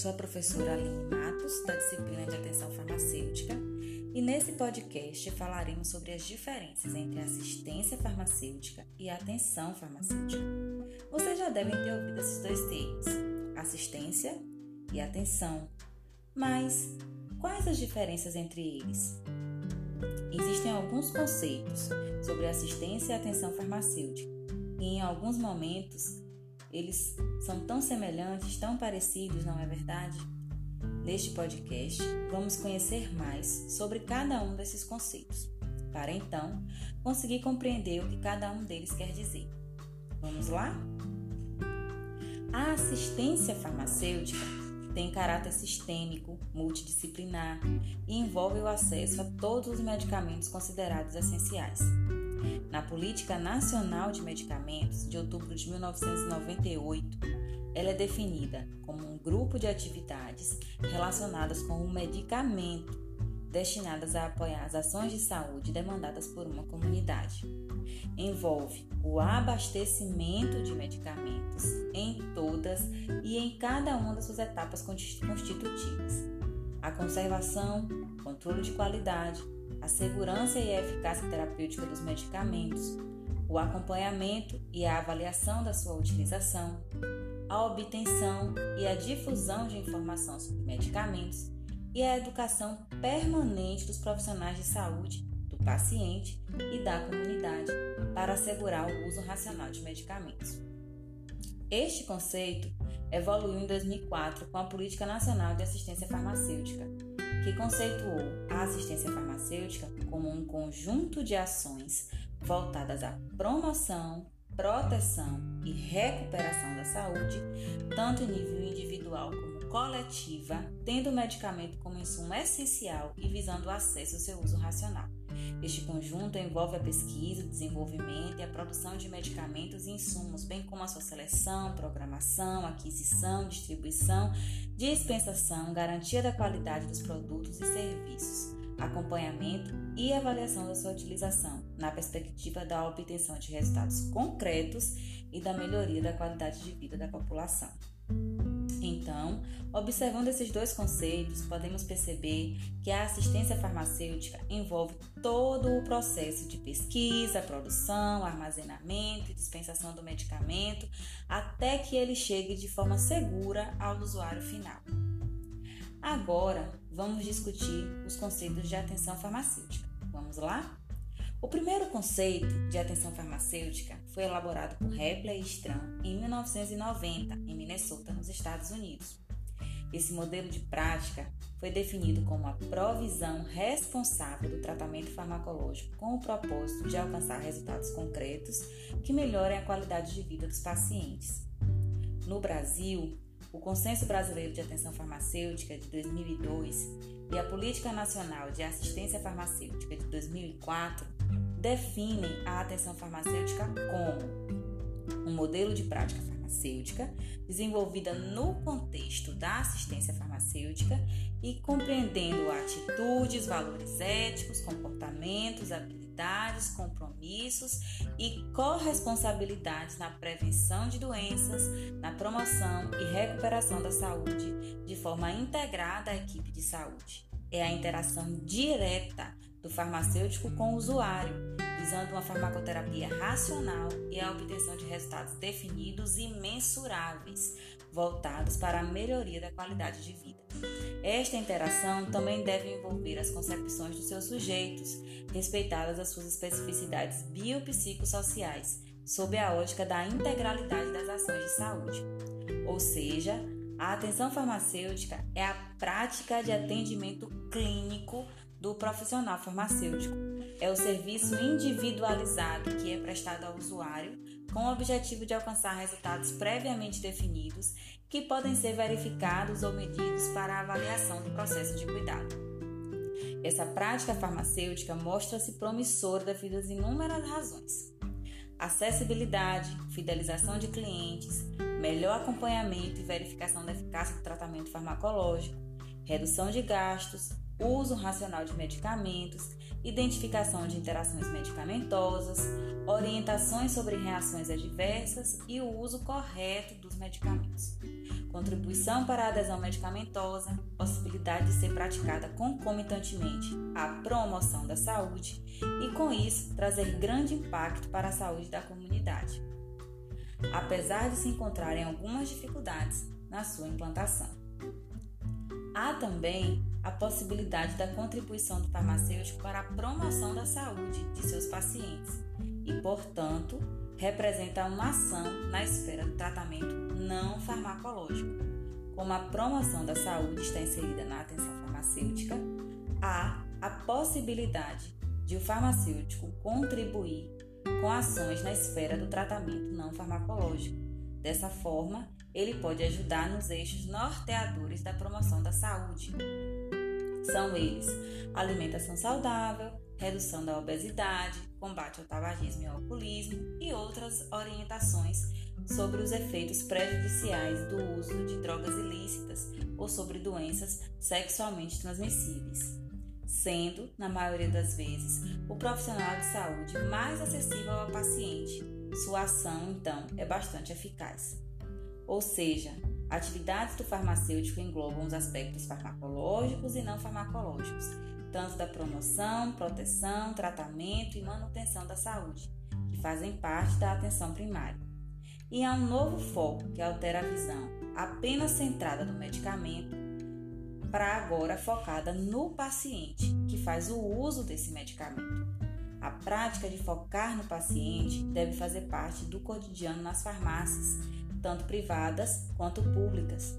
Sou a professora Aline Matos, da disciplina de Atenção Farmacêutica, e nesse podcast falaremos sobre as diferenças entre assistência farmacêutica e atenção farmacêutica. Vocês já devem ter ouvido esses dois termos, assistência e atenção. Mas quais as diferenças entre eles? Existem alguns conceitos sobre assistência e atenção farmacêutica, e em alguns momentos eles são tão semelhantes, tão parecidos, não é verdade? Neste podcast, vamos conhecer mais sobre cada um desses conceitos, para então conseguir compreender o que cada um deles quer dizer. Vamos lá? A assistência farmacêutica tem caráter sistêmico, multidisciplinar e envolve o acesso a todos os medicamentos considerados essenciais na Política Nacional de Medicamentos de outubro de 1998, ela é definida como um grupo de atividades relacionadas com o medicamento destinadas a apoiar as ações de saúde demandadas por uma comunidade. Envolve o abastecimento de medicamentos em todas e em cada uma das suas etapas constitutivas. A conservação, controle de qualidade, a segurança e a eficácia terapêutica dos medicamentos, o acompanhamento e a avaliação da sua utilização, a obtenção e a difusão de informação sobre medicamentos e a educação permanente dos profissionais de saúde, do paciente e da comunidade para assegurar o uso racional de medicamentos. Este conceito evoluiu em 2004 com a Política Nacional de Assistência Farmacêutica, que conceituou a assistência farmacêutica como um conjunto de ações voltadas à promoção, proteção e recuperação da saúde, tanto em nível individual como coletiva, tendo o medicamento como insumo essencial e visando o acesso ao seu uso racional. Este conjunto envolve a pesquisa, desenvolvimento e a produção de medicamentos e insumos, bem como a sua seleção, programação, aquisição, distribuição, dispensação, garantia da qualidade dos produtos e serviços, acompanhamento e avaliação da sua utilização, na perspectiva da obtenção de resultados concretos e da melhoria da qualidade de vida da população. Então, observando esses dois conceitos, podemos perceber que a assistência farmacêutica envolve todo o processo de pesquisa, produção, armazenamento e dispensação do medicamento até que ele chegue de forma segura ao usuário final. Agora, vamos discutir os conceitos de atenção farmacêutica. Vamos lá? O primeiro conceito de atenção farmacêutica foi elaborado por Hepler e Stram em 1990, em Minnesota, nos Estados Unidos. Esse modelo de prática foi definido como a provisão responsável do tratamento farmacológico com o propósito de alcançar resultados concretos que melhorem a qualidade de vida dos pacientes. No Brasil, o Consenso Brasileiro de Atenção Farmacêutica de 2002 e a Política Nacional de Assistência Farmacêutica de 2004 definem a atenção farmacêutica como um modelo de prática farmacêutica desenvolvida no contexto da assistência farmacêutica e compreendendo atitudes, valores éticos, comportamentos, habilidades, compromissos e corresponsabilidades na prevenção de doenças, na promoção e recuperação da saúde de forma integrada à equipe de saúde. É a interação direta do farmacêutico com o usuário, visando uma farmacoterapia racional e a obtenção de resultados definidos e mensuráveis, voltados para a melhoria da qualidade de vida. Esta interação também deve envolver as concepções dos seus sujeitos, respeitadas as suas especificidades biopsicossociais, sob a ótica da integralidade das ações de saúde. Ou seja, a atenção farmacêutica é a prática de atendimento clínico do profissional farmacêutico. É o serviço individualizado que é prestado ao usuário com o objetivo de alcançar resultados previamente definidos que podem ser verificados ou medidos para a avaliação do processo de cuidado. Essa prática farmacêutica mostra-se promissora devido às inúmeras razões. Acessibilidade, fidelização de clientes, melhor acompanhamento e verificação da eficácia do tratamento farmacológico, redução de gastos, uso racional de medicamentos, identificação de interações medicamentosas, orientações sobre reações adversas e o uso correto dos medicamentos. contribuição para a adesão medicamentosa, possibilidade de ser praticada concomitantemente à promoção da saúde e, com isso, trazer grande impacto para a saúde da comunidade, apesar de se encontrarem algumas dificuldades na sua implantação. Há também a possibilidade da contribuição do farmacêutico para a promoção da saúde de seus pacientes e, portanto, representa uma ação na esfera do tratamento não farmacológico. Como a promoção da saúde está inserida na atenção farmacêutica, há a possibilidade de o farmacêutico contribuir com ações na esfera do tratamento não farmacológico. Dessa forma, ele pode ajudar nos eixos norteadores da promoção da saúde. São eles: alimentação saudável, redução da obesidade, combate ao tabagismo e ao alcoolismo e outras orientações sobre os efeitos prejudiciais do uso de drogas ilícitas ou sobre doenças sexualmente transmissíveis, sendo, na maioria das vezes, o profissional de saúde mais acessível ao paciente. Sua ação, então, é bastante eficaz. Ou seja, atividades do farmacêutico englobam os aspectos farmacológicos e não farmacológicos tanto da promoção, proteção, tratamento e manutenção da saúde, que fazem parte da atenção primária. E há um novo foco que altera a visão, apenas centrada no medicamento, para agora focada no paciente, que faz o uso desse medicamento. A prática de focar no paciente deve fazer parte do cotidiano nas farmácias, tanto privadas quanto públicas.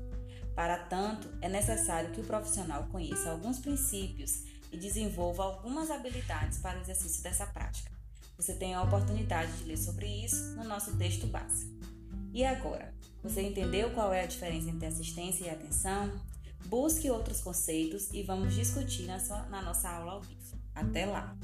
Para tanto, é necessário que o profissional conheça alguns princípios e desenvolva algumas habilidades para o exercício dessa prática. Você tem a oportunidade de ler sobre isso no nosso texto base. E agora, você entendeu qual é a diferença entre assistência e atenção? Busque outros conceitos e vamos discutir na, sua, na nossa aula ao vivo. Até lá!